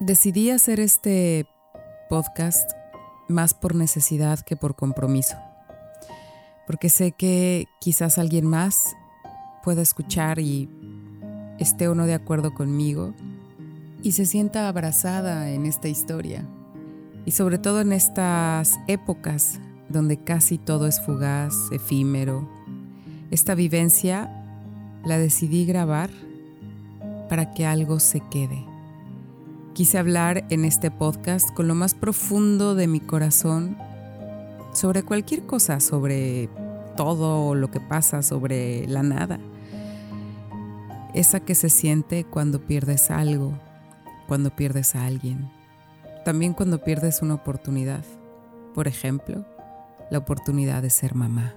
Decidí hacer este podcast más por necesidad que por compromiso, porque sé que quizás alguien más pueda escuchar y esté o no de acuerdo conmigo y se sienta abrazada en esta historia, y sobre todo en estas épocas donde casi todo es fugaz, efímero. Esta vivencia la decidí grabar para que algo se quede Quise hablar en este podcast con lo más profundo de mi corazón sobre cualquier cosa, sobre todo lo que pasa, sobre la nada. Esa que se siente cuando pierdes algo, cuando pierdes a alguien. También cuando pierdes una oportunidad. Por ejemplo, la oportunidad de ser mamá.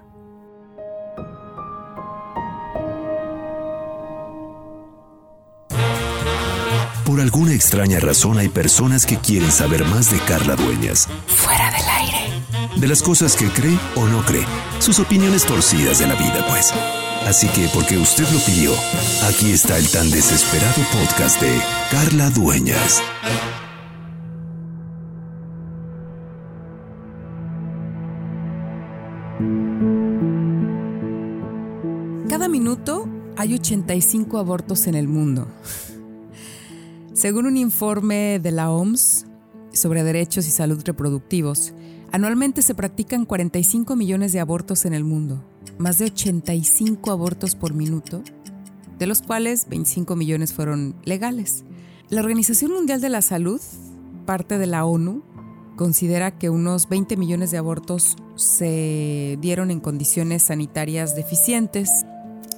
Por alguna extraña razón hay personas que quieren saber más de Carla Dueñas. Fuera del aire. De las cosas que cree o no cree. Sus opiniones torcidas de la vida, pues. Así que, porque usted lo pidió, aquí está el tan desesperado podcast de Carla Dueñas. Cada minuto hay 85 abortos en el mundo. Según un informe de la OMS sobre derechos y salud reproductivos, anualmente se practican 45 millones de abortos en el mundo, más de 85 abortos por minuto, de los cuales 25 millones fueron legales. La Organización Mundial de la Salud, parte de la ONU, considera que unos 20 millones de abortos se dieron en condiciones sanitarias deficientes.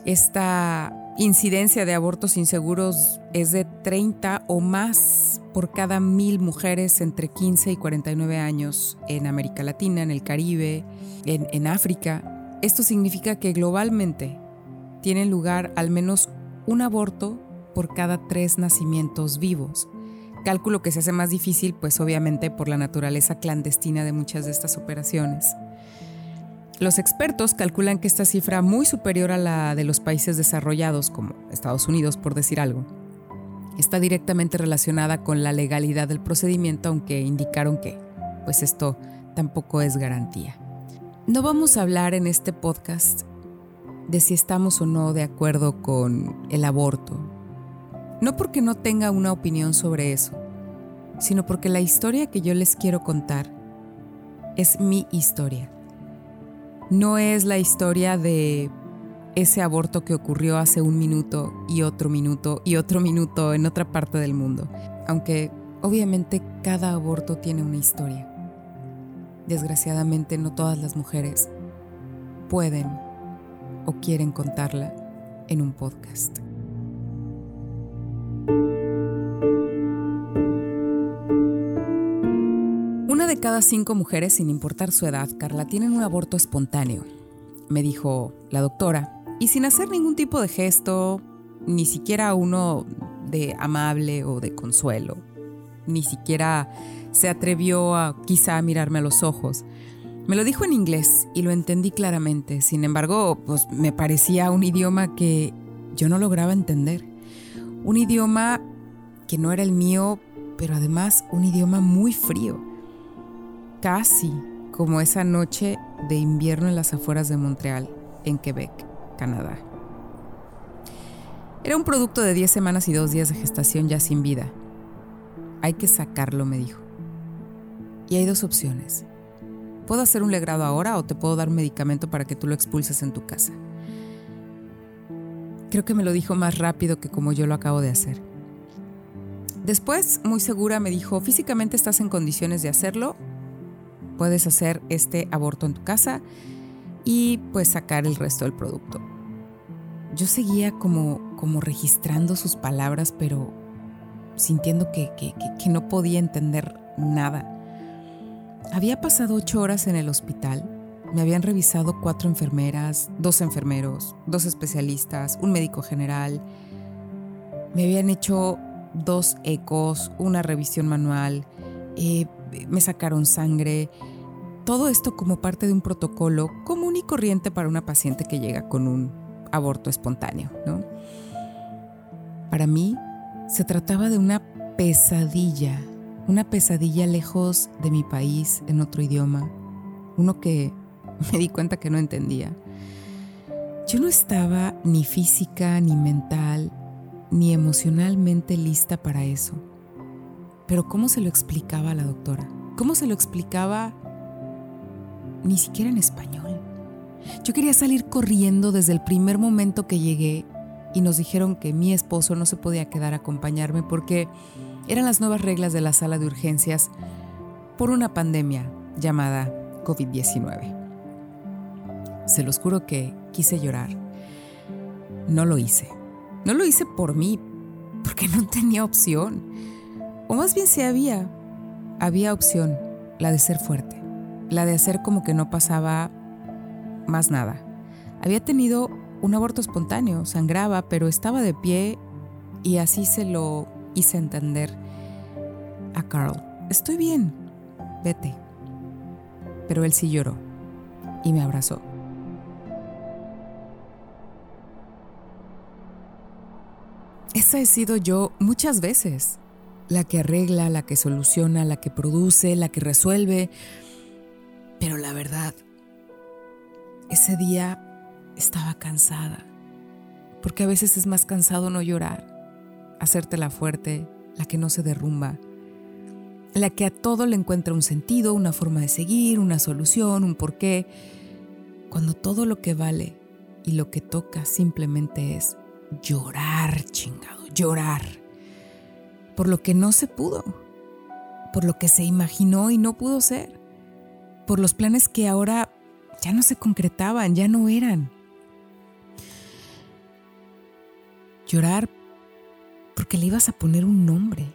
Esta incidencia de abortos inseguros es de 30 o más por cada mil mujeres entre 15 y 49 años en América Latina, en el Caribe, en, África. Esto significa que globalmente tiene lugar al menos un aborto por cada tres nacimientos vivos. Cálculo que se hace más difícil, pues obviamente por la naturaleza clandestina de muchas de estas operaciones. Los expertos calculan que esta cifra muy superior a la de los países desarrollados, como Estados Unidos, por decir algo, está directamente relacionada con la legalidad del procedimiento, aunque indicaron que, pues esto tampoco es garantía. No vamos a hablar en este podcast de si estamos o no de acuerdo con el aborto, no porque no tenga una opinión sobre eso, sino porque la historia que yo les quiero contar es mi historia no es la historia de ese aborto que ocurrió hace un minuto y otro minuto y otro minuto en otra parte del mundo, aunque obviamente cada aborto tiene una historia. Desgraciadamente no todas las mujeres pueden o quieren contarla en un podcast. Cada cinco mujeres, sin importar su edad, Carla, tienen un aborto espontáneo, me dijo la doctora, y sin hacer ningún tipo de gesto, ni siquiera uno de amable o de consuelo, ni siquiera se atrevió a quizá mirarme a los ojos. Me lo dijo en inglés y lo entendí claramente, sin embargo, pues me parecía un idioma que yo no lograba entender. Un idioma que no era el mío, pero además un idioma muy frío casi como esa noche de invierno en las afueras de Montreal, en Quebec, Canadá. Era un producto de 10 semanas y dos días de gestación ya sin vida. Hay que sacarlo, me dijo. Y hay dos opciones. Puedo hacer un legrado ahora o te puedo dar medicamento para que tú lo expulses en tu casa. Creo que me lo dijo más rápido que como yo lo acabo de hacer. Después, muy segura, me dijo, físicamente estás en condiciones de hacerlo, puedes hacer este aborto en tu casa y pues sacar el resto del producto. Yo seguía como, como registrando sus palabras, pero sintiendo que, que no podía entender nada. Había pasado ocho horas en el hospital. Me habían revisado cuatro enfermeras, dos enfermeros, dos especialistas, un médico general. Me habían hecho dos ecos, una revisión manual, eh, me sacaron sangre. Todo esto como parte de un protocolo común y corriente para una paciente que llega con un aborto espontáneo. Para mí se trataba de una pesadilla, una pesadilla lejos de mi país, en otro idioma, uno que me di cuenta que no entendía. Yo no estaba ni física, ni mental, ni emocionalmente lista para eso. Pero ¿cómo se lo explicaba a la doctora? ¿Cómo se lo explicaba ni siquiera en español? Yo quería salir corriendo desde el primer momento que llegué y nos dijeron que mi esposo no se podía quedar a acompañarme porque eran las nuevas reglas de la sala de urgencias por una pandemia llamada COVID-19. Se los juro que quise llorar. No lo hice. No lo hice por mí, porque no tenía opción. O más bien si había, había opción, la de ser fuerte, la de hacer como que no pasaba más nada. Había tenido un aborto espontáneo, sangraba, pero estaba de pie y así se lo hice entender a Carl. Estoy bien, vete. Pero él sí lloró y me abrazó. Esa he sido yo muchas veces, la que arregla, la que soluciona, la que produce, la que resuelve. Pero la verdad, ese día estaba cansada, porque a veces es más cansado no llorar, hacerte la fuerte, la que no se derrumba, la que a todo le encuentra un sentido, una forma de seguir, una solución, un porqué, cuando todo lo que vale y lo que toca simplemente es llorar, chingado, llorar, por lo que no se pudo, por lo que se imaginó y no pudo ser, por los planes que ahora ya no se concretaban, ya no eran. Llorar porque le ibas a poner un nombre,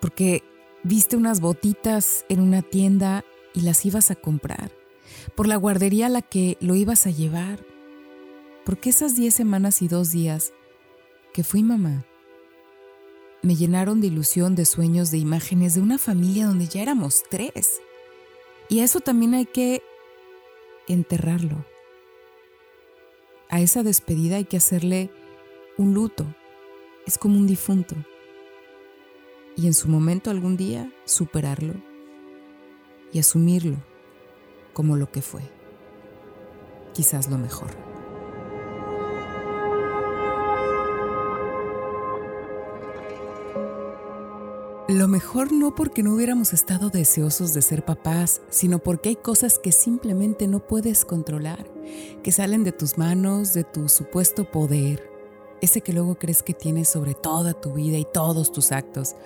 porque viste unas botitas en una tienda y las ibas a comprar, por la guardería a la que lo ibas a llevar, porque esas diez semanas y dos días que fui mamá me llenaron de ilusión, de sueños, de imágenes de una familia donde ya éramos tres. Y a eso también hay que enterrarlo. A esa despedida hay que hacerle un luto. Es como un difunto. Y en su momento algún día superarlo y asumirlo como lo que fue. Quizás lo mejor. Lo mejor no porque no hubiéramos estado deseosos de ser papás, sino porque hay cosas que simplemente no puedes controlar, que salen de tus manos, de tu supuesto poder, ese que luego crees que tienes sobre toda tu vida y todos tus actos.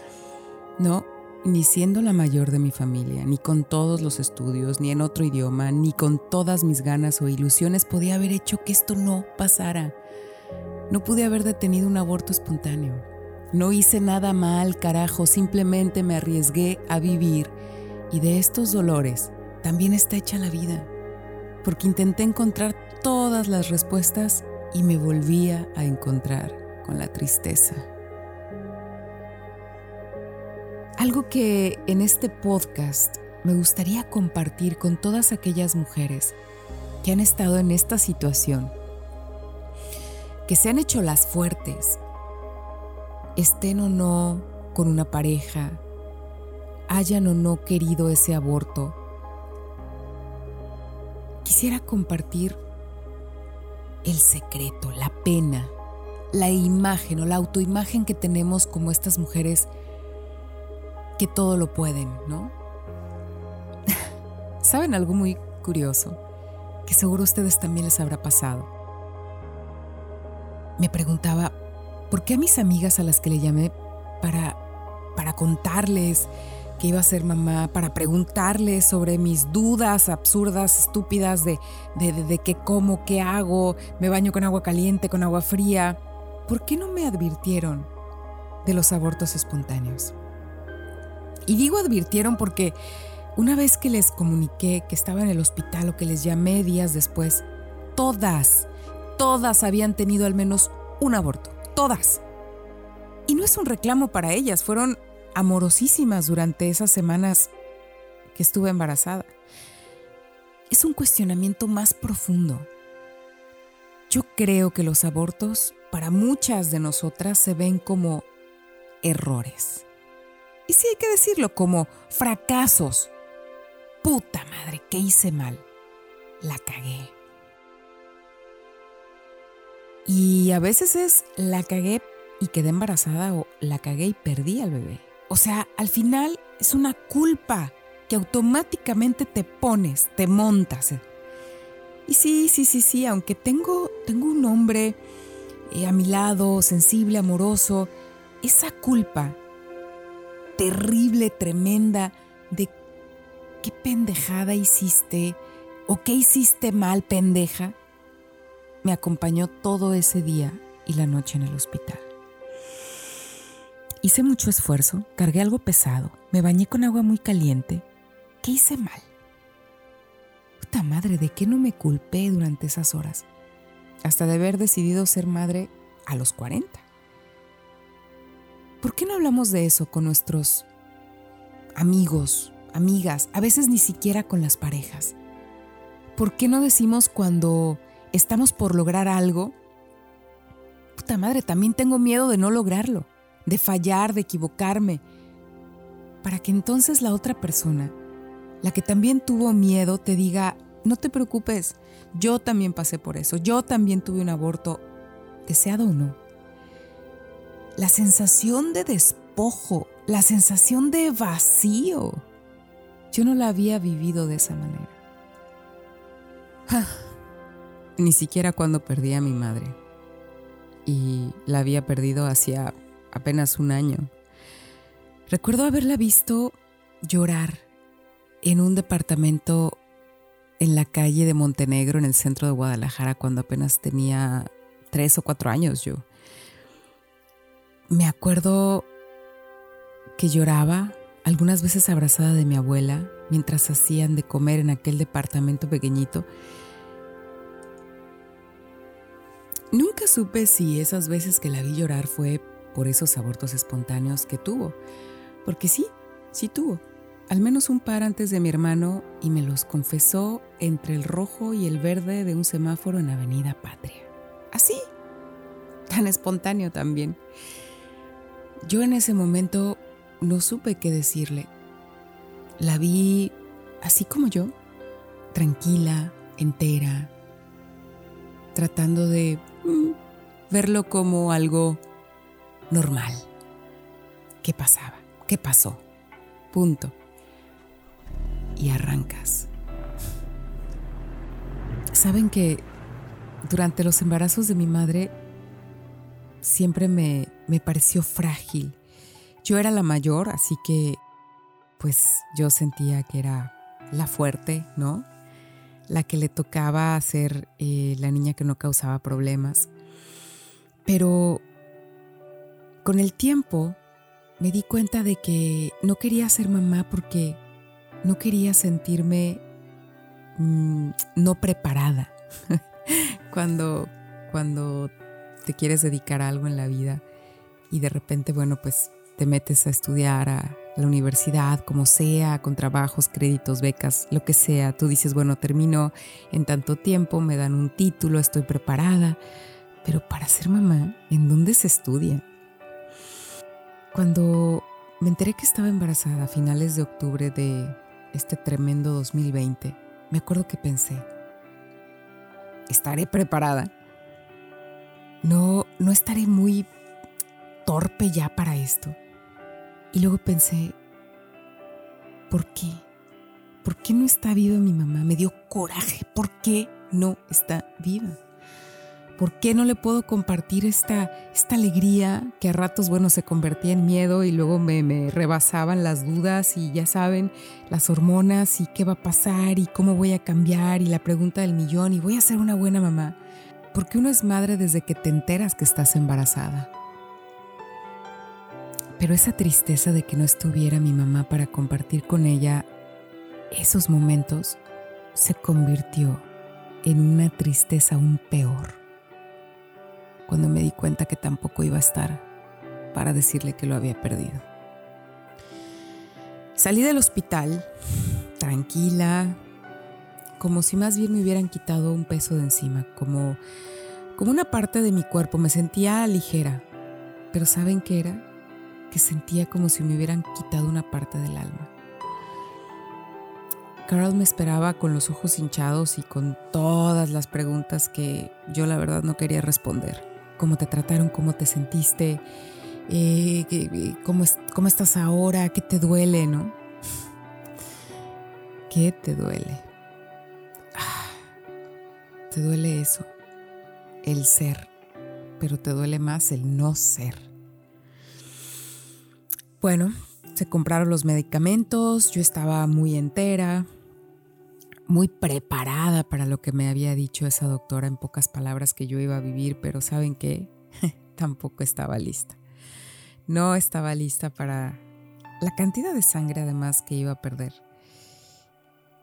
No, ni siendo la mayor de mi familia, ni con todos los estudios, ni en otro idioma, ni con todas mis ganas o ilusiones podía haber hecho que esto no pasara. No pude haber detenido un aborto espontáneo. No hice nada mal, carajo, simplemente me arriesgué a vivir y de estos dolores también está hecha la vida, porque intenté encontrar todas las respuestas y me volvía a encontrar con la tristeza. Algo que en este podcast me gustaría compartir con todas aquellas mujeres que han estado en esta situación, que se han hecho las fuertes, estén o no con una pareja, hayan o no querido ese aborto, quisiera compartir el secreto, la pena, la imagen o la autoimagen que tenemos como estas mujeres que todo lo pueden, ¿no? ¿Saben algo muy curioso? Que seguro a ustedes también les habrá pasado. Me preguntaba, ¿Por qué a mis amigas a las que le llamé para, para contarles que iba a ser mamá, para preguntarles sobre mis dudas absurdas, estúpidas de, de, de, qué como, qué hago, me baño con agua caliente, con agua fría? ¿Por qué no me advirtieron de los abortos espontáneos? Y digo advirtieron porque una vez que les comuniqué que estaba en el hospital o que les llamé días después, todas, todas habían tenido al menos un aborto todas. Y no es un reclamo para ellas, fueron amorosísimas durante esas semanas que estuve embarazada. Es un cuestionamiento más profundo. Yo creo que los abortos para muchas de nosotras se ven como errores. Y sí hay que decirlo, como fracasos. Puta madre, ¿qué hice mal? La cagué. Y a veces es la cagué y quedé embarazada o la cagué y perdí al bebé. O sea, al final es una culpa que automáticamente te pones, te montas. Y sí, sí, sí, sí, aunque tengo, tengo un hombre eh, a mi lado, sensible, amoroso, esa culpa terrible, tremenda, de qué pendejada hiciste o qué hiciste mal, pendeja, me acompañó todo ese día y la noche en el hospital. Hice mucho esfuerzo, cargué algo pesado, me bañé con agua muy caliente. ¿Qué hice mal? Puta madre, ¿de qué no me culpé durante esas horas? Hasta de haber decidido ser madre a los 40. ¿Por qué no hablamos de eso con nuestros amigos, amigas, a veces ni siquiera con las parejas? ¿Por qué no decimos cuando estamos por lograr algo? Puta madre, también tengo miedo de no lograrlo de fallar, de equivocarme, para que entonces la otra persona, la que también tuvo miedo, te diga, no te preocupes, yo también pasé por eso, yo también tuve un aborto, deseado o no. La sensación de despojo, la sensación de vacío, yo no la había vivido de esa manera. Ni siquiera cuando perdí a mi madre. Y la había perdido hacia apenas un año. Recuerdo haberla visto llorar en un departamento en la calle de Montenegro, en el centro de Guadalajara, cuando apenas tenía tres o cuatro años yo. Me acuerdo que lloraba, algunas veces abrazada de mi abuela, mientras hacían de comer en aquel departamento pequeñito. Nunca supe si esas veces que la vi llorar fue por esos abortos espontáneos que tuvo. Porque sí, sí tuvo. Al menos un par antes de mi hermano y me los confesó entre el rojo y el verde de un semáforo en Avenida Patria. Así, tan espontáneo también. Yo en ese momento no supe qué decirle. La vi así como yo, tranquila, entera, tratando de verlo como algo normal. ¿Qué pasaba? ¿Qué pasó? Punto. Y arrancas. Saben que durante los embarazos de mi madre siempre me, me pareció frágil. Yo era la mayor, así que pues yo sentía que era la fuerte, ¿no? La que le tocaba ser eh, la niña que no causaba problemas. Pero con el tiempo me di cuenta de que no quería ser mamá porque no quería sentirme mm, no preparada. cuando, cuando te quieres dedicar a algo en la vida y de repente, bueno, pues te metes a estudiar a la universidad, como sea, con trabajos, créditos, becas, lo que sea. Tú dices, bueno, termino en tanto tiempo, me dan un título, estoy preparada. Pero para ser mamá, ¿en dónde se estudia? Cuando me enteré que estaba embarazada a finales de octubre de este tremendo 2020, me acuerdo que pensé, ¿estaré preparada? No, no estaré muy torpe ya para esto. Y luego pensé, ¿por qué? ¿Por qué no está viva mi mamá? Me dio coraje. ¿Por qué no está viva? ¿Por qué no le puedo compartir esta, esta alegría que a ratos, bueno, se convertía en miedo y luego me, me rebasaban las dudas y ya saben, las hormonas y qué va a pasar y cómo voy a cambiar y la pregunta del millón y voy a ser una buena mamá? Porque uno es madre desde que te enteras que estás embarazada. Pero esa tristeza de que no estuviera mi mamá para compartir con ella esos momentos se convirtió en una tristeza aún peor cuando me di cuenta que tampoco iba a estar para decirle que lo había perdido. Salí del hospital tranquila, como si más bien me hubieran quitado un peso de encima, como, como una parte de mi cuerpo. Me sentía ligera, pero ¿saben qué era? Que sentía como si me hubieran quitado una parte del alma. Carl me esperaba con los ojos hinchados y con todas las preguntas que yo la verdad no quería responder. ¿Cómo te trataron? ¿Cómo te sentiste? Eh, ¿cómo, ¿Cómo estás ahora? ¿Qué te duele? ¿No? ¿Qué te duele? Ah, te duele eso, el ser, pero te duele más el no ser. Bueno, se compraron los medicamentos, yo estaba muy entera, muy preparada para lo que me había dicho esa doctora en pocas palabras que yo iba a vivir, pero ¿saben qué? Tampoco estaba lista. No estaba lista para la cantidad de sangre además que iba a perder.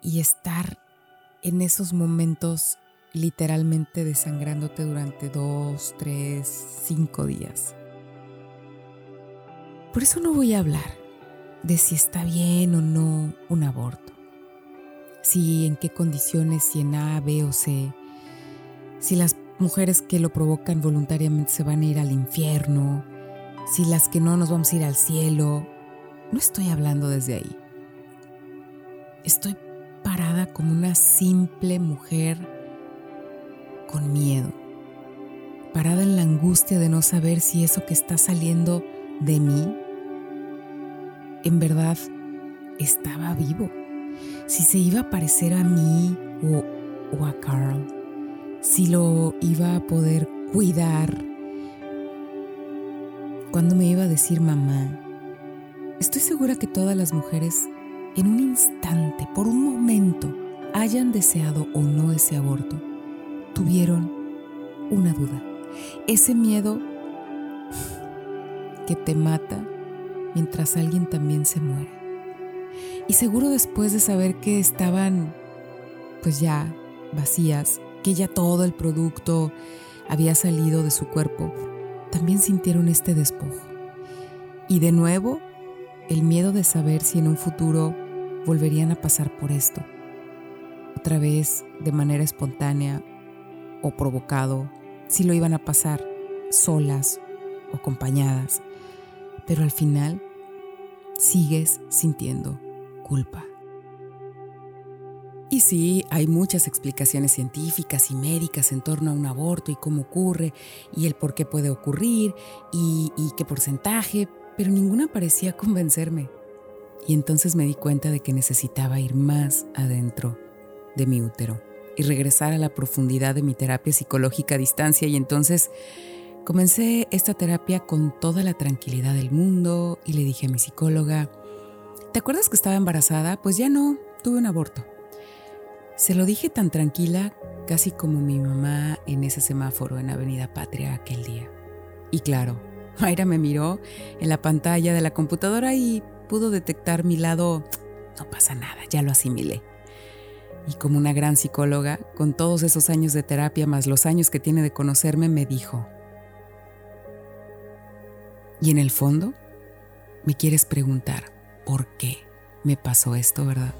Y estar en esos momentos literalmente desangrándote durante dos, tres, cinco días. Por eso no voy a hablar de si está bien o no un aborto si en qué condiciones, si en A, B o C, si las mujeres que lo provocan voluntariamente se van a ir al infierno, si las que no nos vamos a ir al cielo. No estoy hablando desde ahí. Estoy parada como una simple mujer con miedo, parada en la angustia de no saber si eso que está saliendo de mí en verdad estaba vivo si se iba a parecer a mí o, a Carl, si lo iba a poder cuidar, cuando me iba a decir mamá. Estoy segura que todas las mujeres en un instante, por un momento, hayan deseado o no ese aborto, tuvieron una duda. Ese miedo que te mata mientras alguien también se muere. Y seguro después de saber que estaban pues ya vacías, que ya todo el producto había salido de su cuerpo, también sintieron este despojo. Y de nuevo, el miedo de saber si en un futuro volverían a pasar por esto. Otra vez de manera espontánea o provocado, si lo iban a pasar solas o acompañadas. Pero al final sigues sintiendo culpa. Y sí, hay muchas explicaciones científicas y médicas en torno a un aborto y cómo ocurre y el por qué puede ocurrir y, qué porcentaje, pero ninguna parecía convencerme. Y entonces me di cuenta de que necesitaba ir más adentro de mi útero y regresar a la profundidad de mi terapia psicológica a distancia y entonces comencé esta terapia con toda la tranquilidad del mundo y le dije a mi psicóloga, ¿Te acuerdas que estaba embarazada? Pues ya no, tuve un aborto. Se lo dije tan tranquila, casi como mi mamá en ese semáforo en Avenida Patria aquel día. Y claro, Mayra me miró en la pantalla de la computadora y pudo detectar mi lado, no pasa nada, ya lo asimilé. Y como una gran psicóloga, con todos esos años de terapia más los años que tiene de conocerme, me dijo, ¿y en el fondo? Me quieres preguntar, por qué me pasó esto, ¿verdad?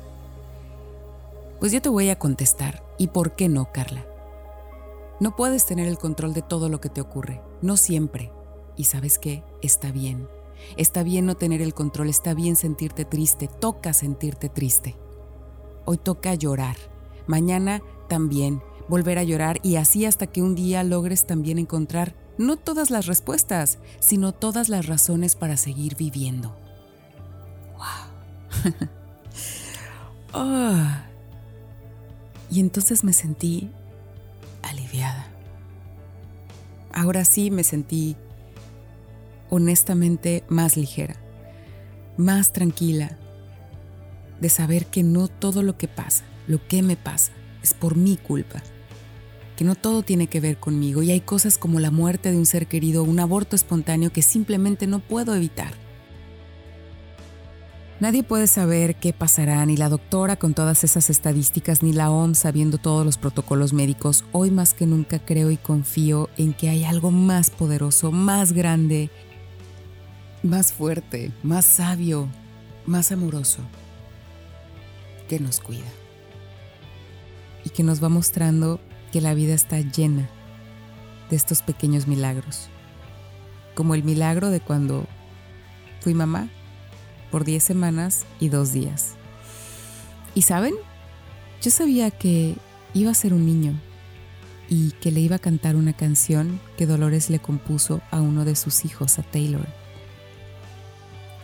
Pues yo te voy a contestar. ¿Y por qué no, Carla? No puedes tener el control de todo lo que te ocurre, no siempre. Y sabes qué, está bien. Está bien no tener el control, está bien sentirte triste, toca sentirte triste. Hoy toca llorar, mañana también, volver a llorar y así hasta que un día logres también encontrar no todas las respuestas, sino todas las razones para seguir viviendo. Ah. Y entonces me sentí aliviada. Ahora sí me sentí honestamente más ligera, más tranquila de saber que no todo lo que pasa, lo que me pasa, es por mi culpa, que no todo tiene que ver conmigo y hay cosas como la muerte de un ser querido, un aborto espontáneo que simplemente no puedo evitar. Nadie puede saber qué pasará, ni la doctora con todas esas estadísticas, ni la OMS sabiendo todos los protocolos médicos. Hoy más que nunca creo y confío en que hay algo más poderoso, más grande, más fuerte, más sabio, más amoroso, que nos cuida. Y que nos va mostrando que la vida está llena de estos pequeños milagros. Como el milagro de cuando fui mamá por 10 semanas y dos días. ¿Y saben? Yo sabía que iba a ser un niño y que le iba a cantar una canción que Dolores le compuso a uno de sus hijos, a Taylor.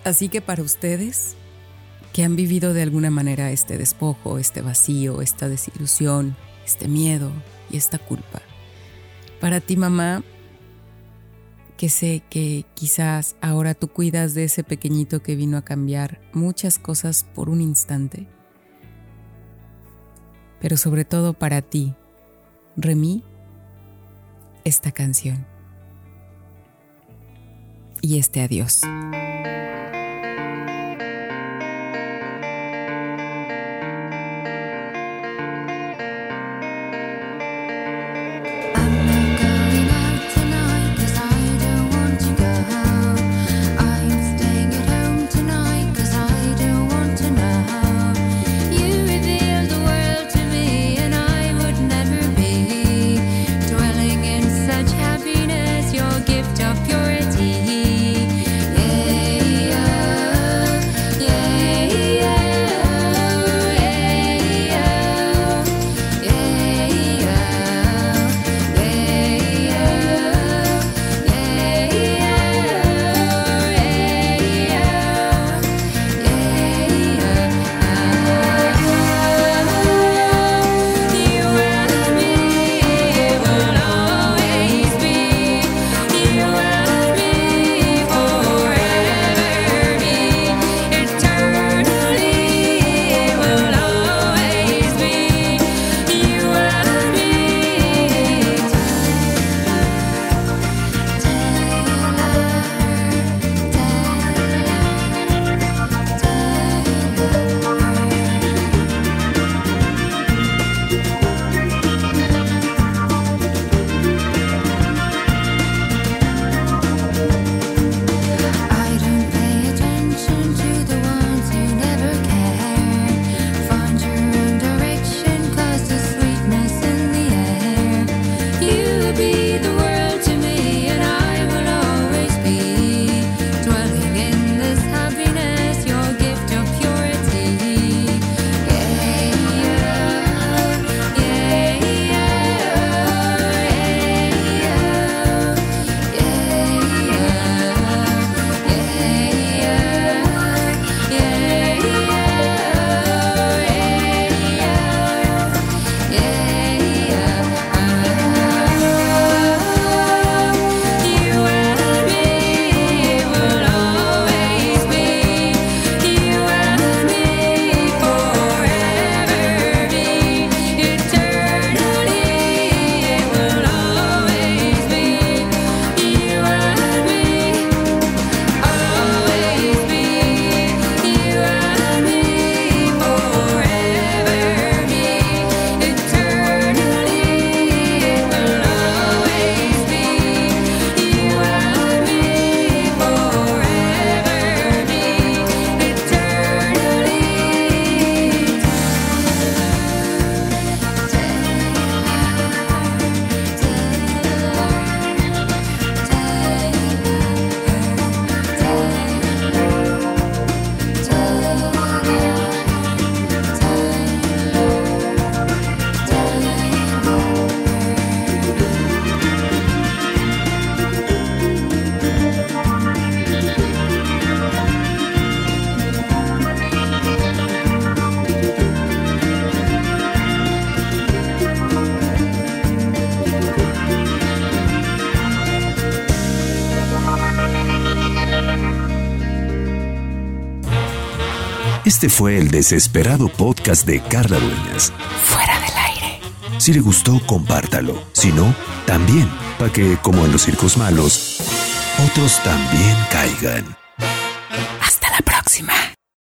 Así que para ustedes, que han vivido de alguna manera este despojo, este vacío, esta desilusión, este miedo esta culpa, para ti mamá, que sé que quizás ahora tú cuidas de ese pequeñito que vino a cambiar muchas cosas por un instante, pero sobre todo para ti, Remy, esta canción y este adiós. Este fue el desesperado podcast de Carla Dueñas. Fuera del aire. Si le gustó, compártalo. Si no, también, para que, como en los circos malos, otros también caigan.